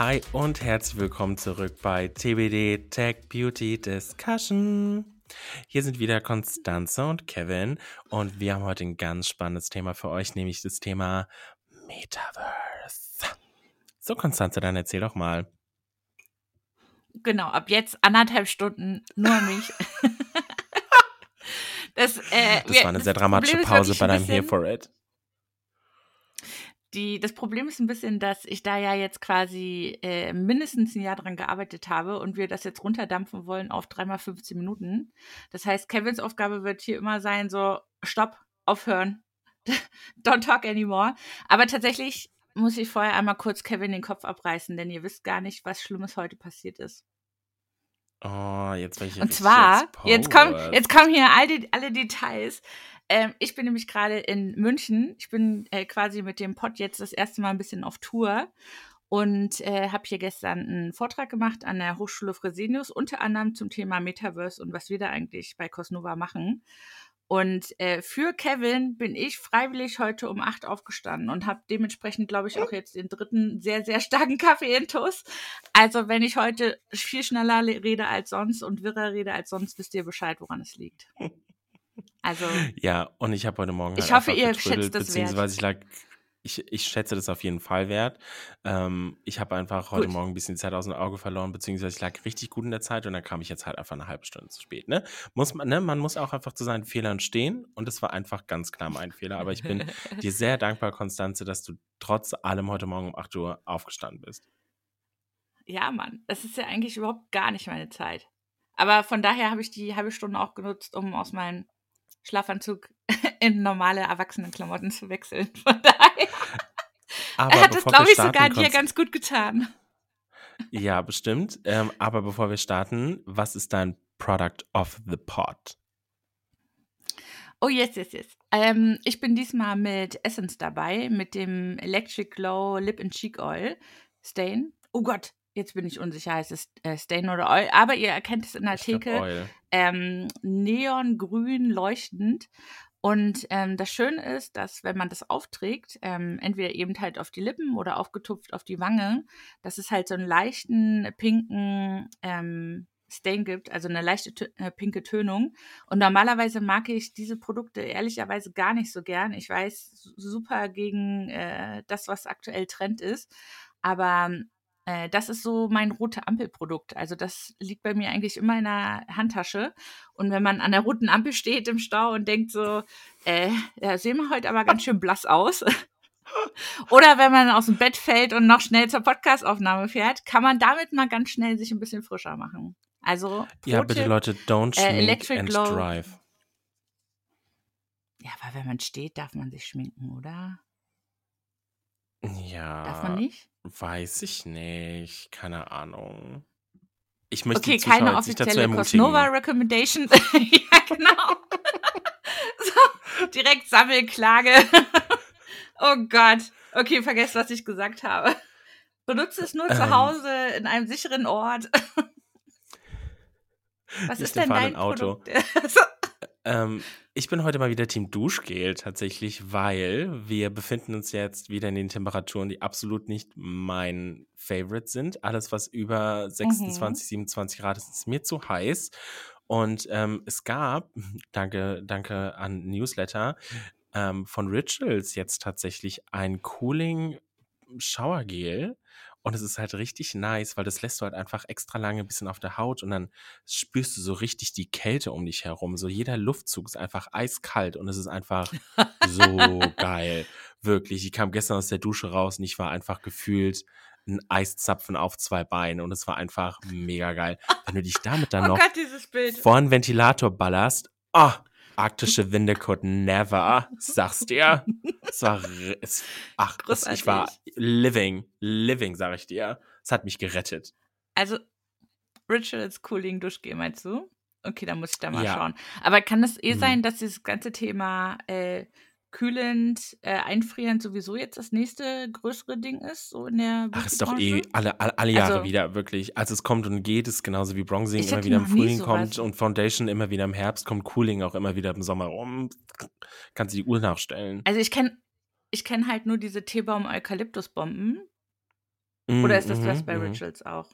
Hi und herzlich willkommen zurück bei TBD Tech Beauty Discussion. Hier sind wieder Konstanze und Kevin und wir haben heute ein ganz spannendes Thema für euch, nämlich das Thema Metaverse. So, Konstanze, dann erzähl doch mal. Genau, ab jetzt anderthalb Stunden nur mich. das, äh, das war eine sehr dramatische Pause, but I'm here for it. Die, das Problem ist ein bisschen, dass ich da ja jetzt quasi äh, mindestens ein Jahr dran gearbeitet habe und wir das jetzt runterdampfen wollen auf dreimal 15 Minuten. Das heißt, Kevins Aufgabe wird hier immer sein, so, stopp, aufhören, don't talk anymore. Aber tatsächlich muss ich vorher einmal kurz Kevin den Kopf abreißen, denn ihr wisst gar nicht, was Schlimmes heute passiert ist. Oh, jetzt welche Und zwar, jetzt, jetzt kommen, jetzt kommen hier all die, alle Details. Ähm, ich bin nämlich gerade in München. Ich bin äh, quasi mit dem Pod jetzt das erste Mal ein bisschen auf Tour und äh, habe hier gestern einen Vortrag gemacht an der Hochschule Fresenius, unter anderem zum Thema Metaverse und was wir da eigentlich bei Cosnova machen. Und äh, für Kevin bin ich freiwillig heute um acht aufgestanden und habe dementsprechend, glaube ich, auch jetzt den dritten sehr, sehr starken Kaffee in Toast. Also wenn ich heute viel schneller rede als sonst und wirrer rede als sonst, wisst ihr Bescheid, woran es liegt. Also. Ja, und ich habe heute Morgen. Halt ich hoffe, ihr schätzt das beziehungsweise wert. Ich, lag, ich, ich schätze das auf jeden Fall wert. Ähm, ich habe einfach heute gut. Morgen ein bisschen Zeit aus dem Auge verloren, beziehungsweise ich lag richtig gut in der Zeit und dann kam ich jetzt halt einfach eine halbe Stunde zu spät. Ne? Muss man, ne? man muss auch einfach zu seinen Fehlern stehen und es war einfach ganz klar mein Fehler. Aber ich bin dir sehr dankbar, Konstanze, dass du trotz allem heute Morgen um 8 Uhr aufgestanden bist. Ja, Mann, das ist ja eigentlich überhaupt gar nicht meine Zeit. Aber von daher habe ich die halbe Stunde auch genutzt, um aus meinem Schlafanzug in normale Erwachsenenklamotten zu wechseln. Von daher aber er hat es, glaube ich, sogar dir ganz gut getan. Ja, bestimmt. Ähm, aber bevor wir starten, was ist dein Product of the Pod? Oh, yes, yes, yes. Ähm, ich bin diesmal mit Essence dabei, mit dem Electric Glow Lip and Cheek Oil Stain. Oh Gott, jetzt bin ich unsicher, heißt es äh, Stain oder Oil, aber ihr erkennt es in der ich Theke. Ähm, neongrün leuchtend. Und ähm, das Schöne ist, dass wenn man das aufträgt, ähm, entweder eben halt auf die Lippen oder aufgetupft auf die Wange, dass es halt so einen leichten pinken ähm, Stain gibt, also eine leichte äh, pinke Tönung. Und normalerweise mag ich diese Produkte ehrlicherweise gar nicht so gern. Ich weiß super gegen äh, das, was aktuell Trend ist. Aber äh, das ist so mein rote Ampelprodukt. Also das liegt bei mir eigentlich immer in der Handtasche. Und wenn man an der roten Ampel steht im Stau und denkt so, äh, ja, sehen wir heute aber ganz schön blass aus. Oder wenn man aus dem Bett fällt und noch schnell zur Podcastaufnahme fährt, kann man damit mal ganz schnell sich ein bisschen frischer machen. Also ja, bitte Leute, don't äh, schmink and Glow. drive. Ja, weil wenn man steht, darf man sich schminken, oder? Ja. Darf man nicht? Weiß ich nicht. Keine Ahnung. Ich möchte okay, keine offizielle Cosnova Recommendation. ja, genau. so, direkt Sammelklage. oh Gott. Okay, vergesst, was ich gesagt habe. Benutze es nur ähm, zu Hause in einem sicheren Ort. was ist denn dein Auto? Ähm, ich bin heute mal wieder Team Duschgel tatsächlich, weil wir befinden uns jetzt wieder in den Temperaturen, die absolut nicht mein Favorite sind. Alles, was über 26, mhm. 27 Grad ist, ist mir zu heiß. Und ähm, es gab, danke, danke an Newsletter, ähm, von Rituals jetzt tatsächlich ein Cooling Showergel und es ist halt richtig nice, weil das lässt du halt einfach extra lange ein bisschen auf der Haut und dann spürst du so richtig die Kälte um dich herum. So jeder Luftzug ist einfach eiskalt und es ist einfach so geil. Wirklich. Ich kam gestern aus der Dusche raus und ich war einfach gefühlt ein Eiszapfen auf zwei Beinen und es war einfach mega geil. Wenn du dich damit dann oh noch Gott, vor einen Ventilator ballerst, ah, oh, arktische Winde could never, sagst dir. Es war, es, ach, es, ich war living, living, sag ich dir. Es hat mich gerettet. Also, Rituals Cooling Duschgel, meinst du? Okay, dann muss ich da mal ja. schauen. Aber kann das eh mhm. sein, dass dieses ganze Thema äh, kühlend, äh, einfrierend sowieso jetzt das nächste größere Ding ist, so in der Ach, ist doch eh alle, alle, alle Jahre also, wieder, wirklich. Als es kommt und geht, ist genauso wie Bronzing immer wieder im Frühling kommt und Foundation immer wieder im Herbst, kommt Cooling auch immer wieder im Sommer rum. Kannst du die Uhr nachstellen. Also ich kenne ich kenn halt nur diese Teebaum-Eukalyptus-Bomben. Mm, Oder ist das mhm, das bei mhm. Rituals auch?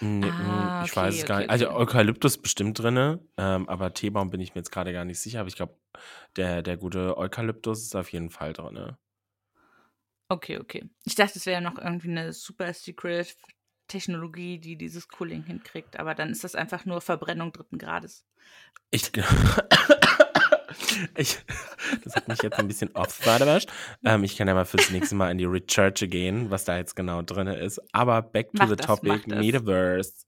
Nee, Ah, mm, ich weiß okay, es gar okay, nicht. Also. Eukalyptus bestimmt drinne, ähm, aber Teebaum bin ich mir jetzt gerade gar nicht sicher. Aber ich glaube, der, der gute Eukalyptus ist auf jeden Fall drinne. Okay, okay. Ich dachte, es wäre noch irgendwie eine super secret Technologie, die dieses Cooling hinkriegt, aber dann ist das einfach nur Verbrennung dritten Grades. Ich, ich, das hat mich jetzt ein bisschen off erwischt. Ähm, ich kann ja mal fürs nächste Mal in die Recherche gehen, was da jetzt genau drin ist. Aber back to Mach the das, topic. Metaverse.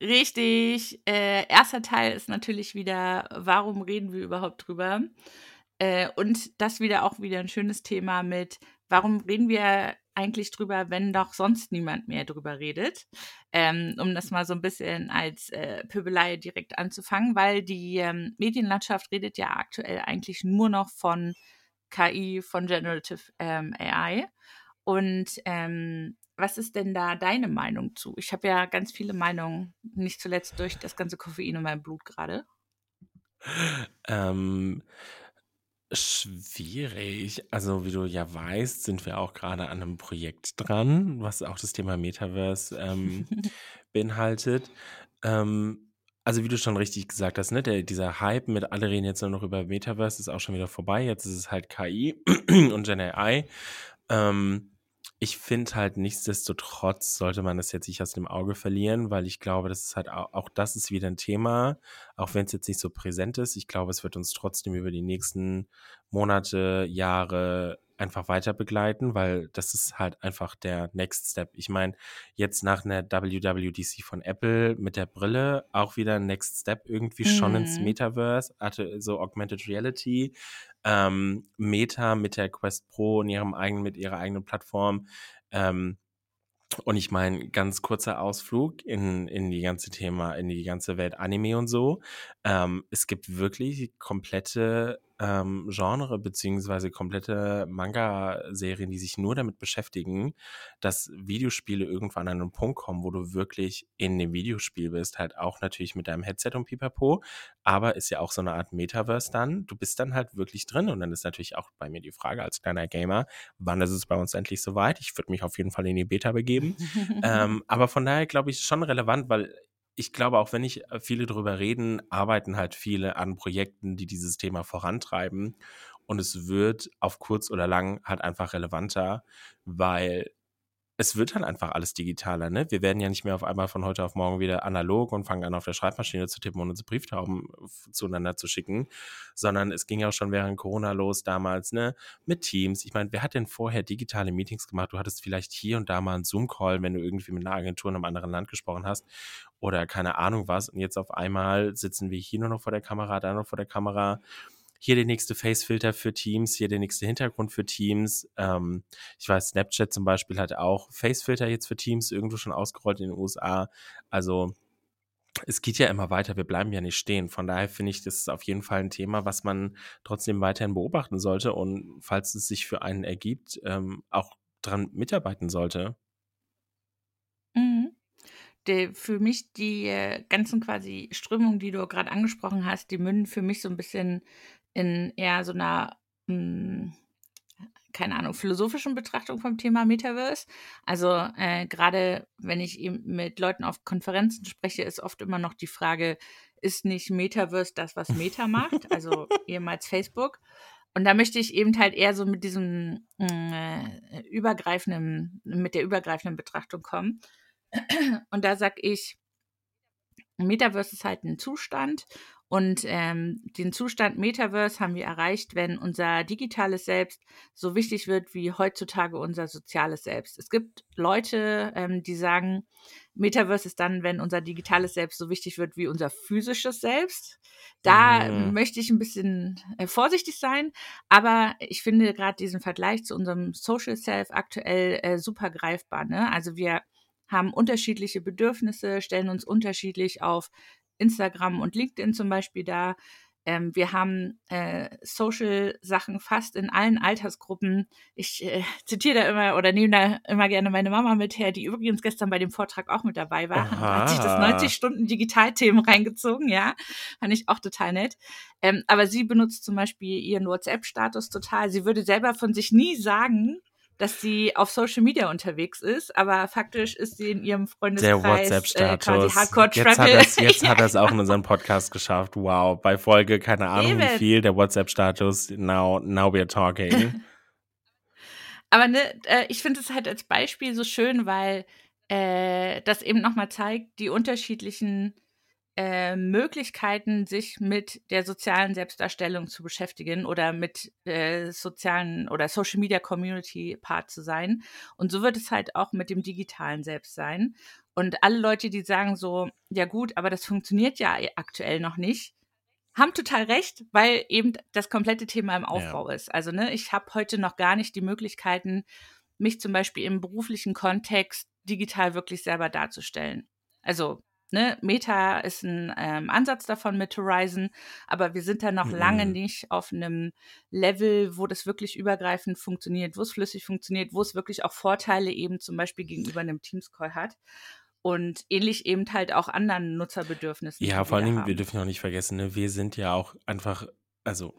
Richtig. Äh, erster Teil ist natürlich wieder, warum reden wir überhaupt drüber? Äh, und das wieder auch wieder ein schönes Thema mit, warum reden wir eigentlich drüber, wenn doch sonst niemand mehr drüber redet? Ähm, um das mal so ein bisschen als äh, Pöbelei direkt anzufangen, weil die ähm, Medienlandschaft redet ja aktuell eigentlich nur noch von KI, von Generative ähm, AI. Und ähm, was ist denn da deine Meinung zu? Ich habe ja ganz viele Meinungen, nicht zuletzt durch das ganze Koffein in meinem Blut gerade. Ähm, schwierig. Also, wie du ja weißt, sind wir auch gerade an einem Projekt dran, was auch das Thema Metaverse ähm, beinhaltet. Ähm, also, wie du schon richtig gesagt hast, ne, der, dieser Hype mit alle reden jetzt nur noch über Metaverse ist auch schon wieder vorbei. Jetzt ist es halt KI und Gen AI. Ähm, ich finde halt nichtsdestotrotz sollte man das jetzt nicht aus dem Auge verlieren, weil ich glaube, das ist halt auch, auch das ist wieder ein Thema, auch wenn es jetzt nicht so präsent ist. Ich glaube, es wird uns trotzdem über die nächsten Monate, Jahre einfach weiter begleiten, weil das ist halt einfach der Next Step. Ich meine, jetzt nach einer WWDC von Apple mit der Brille auch wieder ein Next Step irgendwie schon ins Mhm. Metaverse, hatte so Augmented Reality, ähm, Meta mit der Quest Pro und ihrem eigenen, mit ihrer eigenen Plattform. Ähm, und ich meine, ganz kurzer Ausflug in, in die ganze Thema, in die ganze Welt Anime und so. Ähm, es gibt wirklich komplette ähm, Genre beziehungsweise komplette Manga-Serien, die sich nur damit beschäftigen, dass Videospiele irgendwann an einen Punkt kommen, wo du wirklich in dem Videospiel bist, halt auch natürlich mit deinem Headset und Pipapo, aber ist ja auch so eine Art Metaverse dann. Du bist dann halt wirklich drin und dann ist natürlich auch bei mir die Frage als kleiner Gamer, wann ist es bei uns endlich soweit? Ich würde mich auf jeden Fall in die Beta begeben. ähm, aber von daher glaube ich schon relevant, weil ich glaube, auch wenn nicht viele drüber reden, arbeiten halt viele an Projekten, die dieses Thema vorantreiben. Und es wird auf kurz oder lang halt einfach relevanter, weil es wird dann einfach alles digitaler, ne? Wir werden ja nicht mehr auf einmal von heute auf morgen wieder analog und fangen an, auf der Schreibmaschine zu tippen und unsere Brieftauben zueinander zu schicken, sondern es ging ja auch schon während Corona los damals, ne? Mit Teams. Ich meine, wer hat denn vorher digitale Meetings gemacht? Du hattest vielleicht hier und da mal einen Zoom-Call, wenn du irgendwie mit einer Agentur in einem anderen Land gesprochen hast oder keine Ahnung was. Und jetzt auf einmal sitzen wir hier nur noch vor der Kamera, da noch vor der Kamera hier der nächste Face-Filter für Teams, hier der nächste Hintergrund für Teams. Ähm, ich weiß, Snapchat zum Beispiel hat auch Face-Filter jetzt für Teams irgendwo schon ausgerollt in den USA. Also es geht ja immer weiter, wir bleiben ja nicht stehen. Von daher finde ich, das ist auf jeden Fall ein Thema, was man trotzdem weiterhin beobachten sollte und falls es sich für einen ergibt, ähm, auch dran mitarbeiten sollte. Mhm. Der, für mich die äh, ganzen quasi Strömungen, die du gerade angesprochen hast, die münden für mich so ein bisschen in eher so einer, mh, keine Ahnung, philosophischen Betrachtung vom Thema Metaverse. Also äh, gerade wenn ich eben mit Leuten auf Konferenzen spreche, ist oft immer noch die Frage, ist nicht Metaverse das, was Meta macht, also ehemals Facebook? Und da möchte ich eben halt eher so mit diesem äh, übergreifenden, mit der übergreifenden Betrachtung kommen. Und da sag ich, Metaverse ist halt ein Zustand und ähm, den Zustand Metaverse haben wir erreicht, wenn unser digitales Selbst so wichtig wird wie heutzutage unser soziales Selbst. Es gibt Leute, ähm, die sagen, Metaverse ist dann, wenn unser digitales Selbst so wichtig wird wie unser physisches Selbst. Da Mhm. möchte ich ein bisschen äh, vorsichtig sein, aber ich finde gerade diesen Vergleich zu unserem Social Self aktuell äh, super greifbar. Ne? Also wir haben unterschiedliche Bedürfnisse, stellen uns unterschiedlich auf Instagram und LinkedIn zum Beispiel dar. Ähm, wir haben äh, Social-Sachen fast in allen Altersgruppen. Ich äh, zitiere da immer oder nehme da immer gerne meine Mama mit her, die übrigens gestern bei dem Vortrag auch mit dabei war. Hat sich das Oha. 90 Stunden Digitalthemen reingezogen, ja. Fand ich auch total nett. Ähm, aber sie benutzt zum Beispiel ihren WhatsApp-Status total. Sie würde selber von sich nie sagen, dass sie auf Social Media unterwegs ist, aber faktisch ist sie in ihrem Freundeskreis Der WhatsApp-Status. Äh, Hardcore jetzt hat er es jetzt ja. hat er's auch in unseren Podcast geschafft. Wow. Bei Folge, keine Ahnung wie Eben. viel, der WhatsApp-Status. Now, now we're talking. Aber ne, äh, ich finde es halt als Beispiel so schön, weil äh, das eben nochmal zeigt, die unterschiedlichen äh, Möglichkeiten, sich mit der sozialen Selbstdarstellung zu beschäftigen oder mit äh, sozialen oder Social Media Community Part zu sein. Und so wird es halt auch mit dem digitalen Selbst sein. Und alle Leute, die sagen so, ja gut, aber das funktioniert ja aktuell noch nicht, haben total recht, weil eben das komplette Thema im Aufbau ist. Also ne, ich habe heute noch gar nicht die Möglichkeiten, mich zum Beispiel im beruflichen Kontext digital wirklich selber darzustellen. Also ne, Meta ist ein ähm, Ansatz davon mit Horizon, aber wir sind da noch Mhm. lange nicht auf einem Level, wo das wirklich übergreifend funktioniert, wo es flüssig funktioniert, wo es wirklich auch Vorteile eben zum Beispiel gegenüber einem Teams-Call hat. Und ähnlich eben halt auch anderen Nutzerbedürfnissen. Ja, vor allen wir Dingen, wir dürfen auch nicht vergessen, ne, wir sind ja auch einfach, also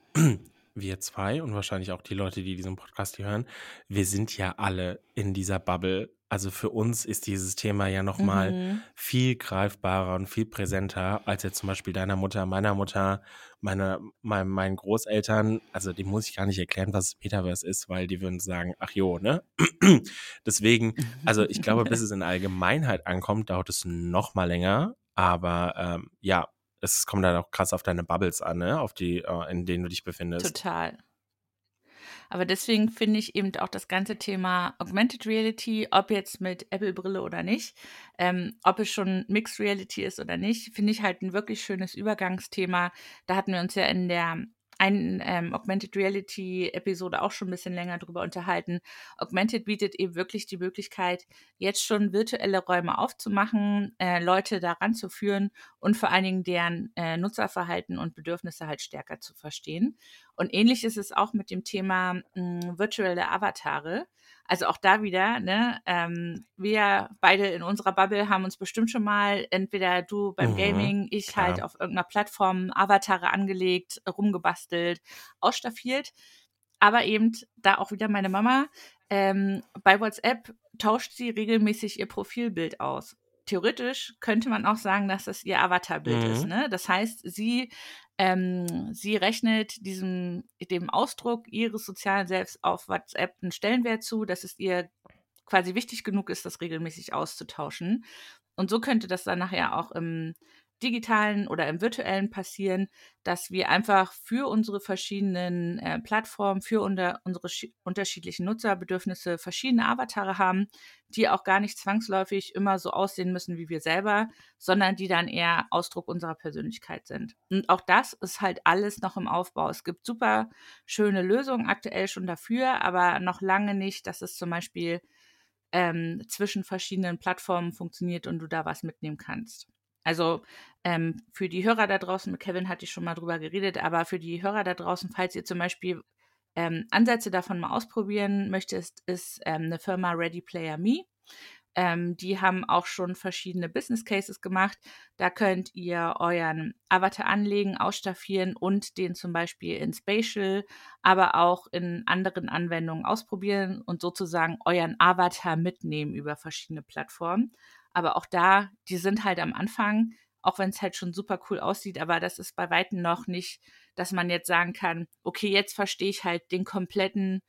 wir zwei und wahrscheinlich auch die Leute, die diesen Podcast hier hören, wir sind ja alle in dieser Bubble. Also für uns ist dieses Thema ja nochmal Mhm. viel greifbarer und viel präsenter als jetzt zum Beispiel deiner Mutter, meiner Mutter, meiner, mein, meinen Großeltern. Also die muss ich gar nicht erklären, was Metaverse ist, weil die würden sagen, ach jo, ne? Deswegen, also ich glaube, bis es in Allgemeinheit ankommt, dauert es noch mal länger. Aber ähm, ja, es kommt dann auch krass auf deine Bubbles an, ne? Auf die, äh, in denen du dich befindest. Total. Aber deswegen finde ich eben auch das ganze Thema Augmented Reality, ob jetzt mit Apple-Brille oder nicht, ähm, ob es schon Mixed Reality ist oder nicht, finde ich halt ein wirklich schönes Übergangsthema. Da hatten wir uns ja in der einen ähm, Augmented Reality Episode auch schon ein bisschen länger drüber unterhalten. Augmented bietet eben wirklich die Möglichkeit, jetzt schon virtuelle Räume aufzumachen, äh, Leute daran zu führen und vor allen Dingen deren äh, Nutzerverhalten und Bedürfnisse halt stärker zu verstehen. Und ähnlich ist es auch mit dem Thema mh, virtuelle Avatare. Also auch da wieder, ne, ähm, wir beide in unserer Bubble haben uns bestimmt schon mal, entweder du beim Mhm, Gaming, ich klar. halt auf irgendeiner Plattform Avatare angelegt, rumgebastelt, ausstaffiert. Aber eben da auch wieder meine Mama, ähm, bei WhatsApp tauscht sie regelmäßig ihr Profilbild aus. Theoretisch könnte man auch sagen, dass das ihr Avatarbild Mhm. ist. Ne? Das heißt, sie, ähm, sie rechnet diesem, dem Ausdruck ihres sozialen Selbst auf WhatsApp einen Stellenwert zu, dass es ihr quasi wichtig genug ist, das regelmäßig auszutauschen. Und so könnte das dann nachher auch im digitalen oder im virtuellen passieren, dass wir einfach für unsere verschiedenen äh, Plattformen, für unter, unsere schi- unterschiedlichen Nutzerbedürfnisse verschiedene Avatare haben, die auch gar nicht zwangsläufig immer so aussehen müssen wie wir selber, sondern die dann eher Ausdruck unserer Persönlichkeit sind. Und auch das ist halt alles noch im Aufbau. Es gibt super schöne Lösungen aktuell schon dafür, aber noch lange nicht, dass es zum Beispiel ähm, zwischen verschiedenen Plattformen funktioniert und du da was mitnehmen kannst. Also ähm, für die Hörer da draußen, mit Kevin hatte ich schon mal drüber geredet, aber für die Hörer da draußen, falls ihr zum Beispiel ähm, Ansätze davon mal ausprobieren möchtest, ist ähm, eine Firma Ready Player Me. Ähm, die haben auch schon verschiedene Business Cases gemacht. Da könnt ihr euren Avatar anlegen, ausstaffieren und den zum Beispiel in Spatial, aber auch in anderen Anwendungen ausprobieren und sozusagen euren Avatar mitnehmen über verschiedene Plattformen. Aber auch da, die sind halt am Anfang, auch wenn es halt schon super cool aussieht, aber das ist bei weitem noch nicht, dass man jetzt sagen kann, okay, jetzt verstehe ich halt den kompletten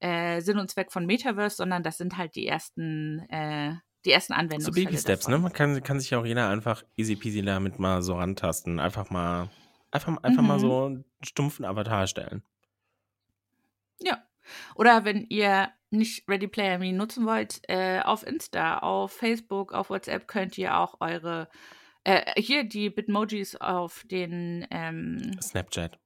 äh, Sinn und Zweck von Metaverse, sondern das sind halt die ersten, äh, die ersten So Anwendungsfälle. Baby Steps, ne? Man kann, kann sich ja auch jeder einfach easy peasy damit mal so rantasten. Einfach mal, einfach, einfach mal Mhm. so einen stumpfen Avatar stellen. Ja. Oder wenn ihr nicht Ready Player Me nutzen wollt, äh, auf Insta, auf Facebook, auf WhatsApp könnt ihr auch eure, äh, hier die Bitmojis auf den, ähm, Snapchat.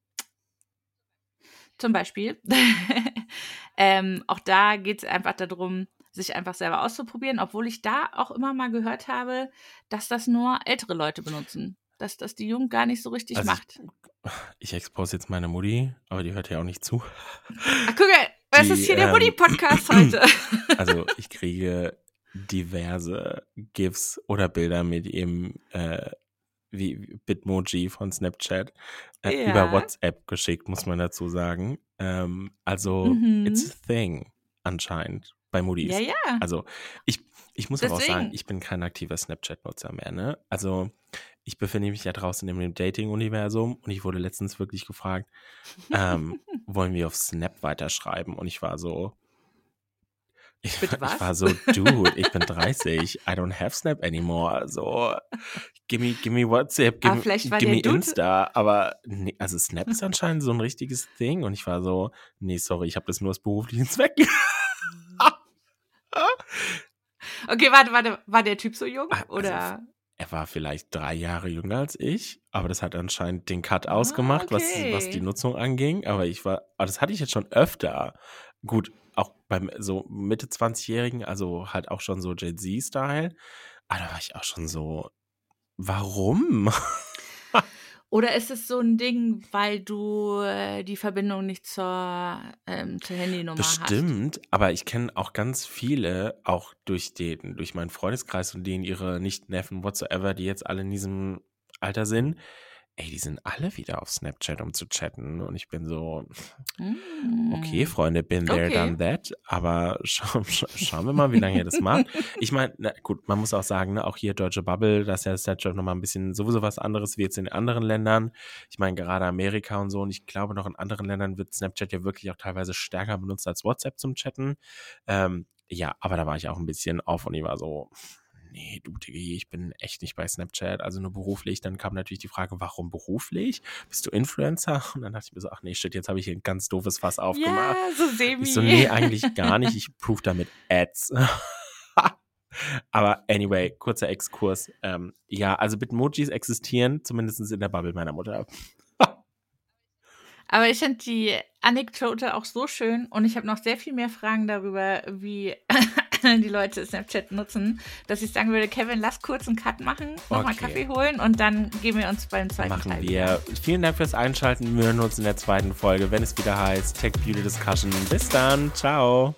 zum Beispiel. ähm, auch da geht es einfach darum, sich einfach selber auszuprobieren, obwohl ich da auch immer mal gehört habe, dass das nur ältere Leute benutzen. Dass das die Jugend gar nicht so richtig Also macht. Ich expose jetzt meine Mutti, aber die hört ja auch nicht zu. Ach, guck mal, was ist hier der ähm, Woody-Podcast heute? Also ich kriege diverse GIFs oder Bilder mit ihm äh, wie Bitmoji von Snapchat äh, Ja. über WhatsApp geschickt, muss man dazu sagen. Ähm, also Mhm. it's a thing anscheinend. bei Moody's. Ja, ja. Also ich, ich muss aber auch sagen, Deswegen. ich bin kein aktiver Snapchat-Nutzer mehr, ne? Also ich befinde mich ja draußen in dem Dating-Universum und ich wurde letztens wirklich gefragt, ähm, wollen wir auf Snap weiterschreiben? Und ich war so, ich, ich war so, dude, ich bin 30, I don't have Snap anymore. So, give me, give me WhatsApp, give, Aber me- vielleicht war give der me Dude- Insta. Aber nee, also Snap ist anscheinend so ein richtiges Ding. Und ich war so, nee, sorry, ich habe das nur aus beruflichen Zwecken. Okay, warte, warte. War der Typ so jung? Ah, also Oder? Er war vielleicht drei Jahre jünger als ich, aber das hat anscheinend den Cut ausgemacht, was, okay. was die Nutzung anging. Aber ich war, aber das hatte ich jetzt schon öfter. Gut, auch beim so Mitte 20-Jährigen, also halt auch schon so Jay-Z-Style. Aber da war ich auch schon so, warum? Oder ist es so ein Ding, weil du äh, die Verbindung nicht zur, ähm, zur Handynummer hast? Bestimmt, aber ich kenne auch ganz viele, auch durch den, durch meinen Freundeskreis und denen ihre Nicht-Neffen whatsoever, die jetzt alle in diesem Alter sind. Ey, die sind alle wieder auf Snapchat, um zu chatten. Und ich bin so, Mm. okay, Freunde, been there, Okay. done that. Aber scha scha schauen wir mal, wie lange ihr das macht. Ich meine, na gut, man muss auch sagen, ne, auch hier Deutsche Bubble, das ist ja Snapchat nochmal ein bisschen sowieso was anderes wie jetzt in anderen Ländern. Ich meine, gerade Amerika und so, und ich glaube noch in anderen Ländern wird Snapchat ja wirklich auch teilweise stärker benutzt als WhatsApp zum Chatten. Ähm, ja, aber da war ich auch ein bisschen auf und ich war so, nee, du Diggi, ich bin echt nicht bei Snapchat, also nur beruflich. Dann kam natürlich die Frage, warum beruflich? Bist du Influencer? Und dann dachte ich mir so, ach nee, shit, jetzt habe ich hier ein ganz doofes Fass aufgemacht. Ja, so semi. Ich so, nee, eigentlich gar nicht. Ich prove damit Ads. Aber anyway, kurzer Exkurs. Ähm, ja, also Bitmojis existieren, zumindest in der Bubble meiner Mutter. Aber ich finde die Anekdote auch so schön und ich habe noch sehr viel mehr Fragen darüber, wie die Leute Snapchat nutzen, dass ich sagen würde, Kevin, lass kurz einen Cut machen, nochmal Okay. Kaffee holen und dann gehen wir uns beim zweiten Machen Teil wir. wieder. Vielen Dank fürs Einschalten. Wir hören uns in der zweiten Folge, wenn es wieder heißt Tech Beauty Discussion. Bis dann. Ciao.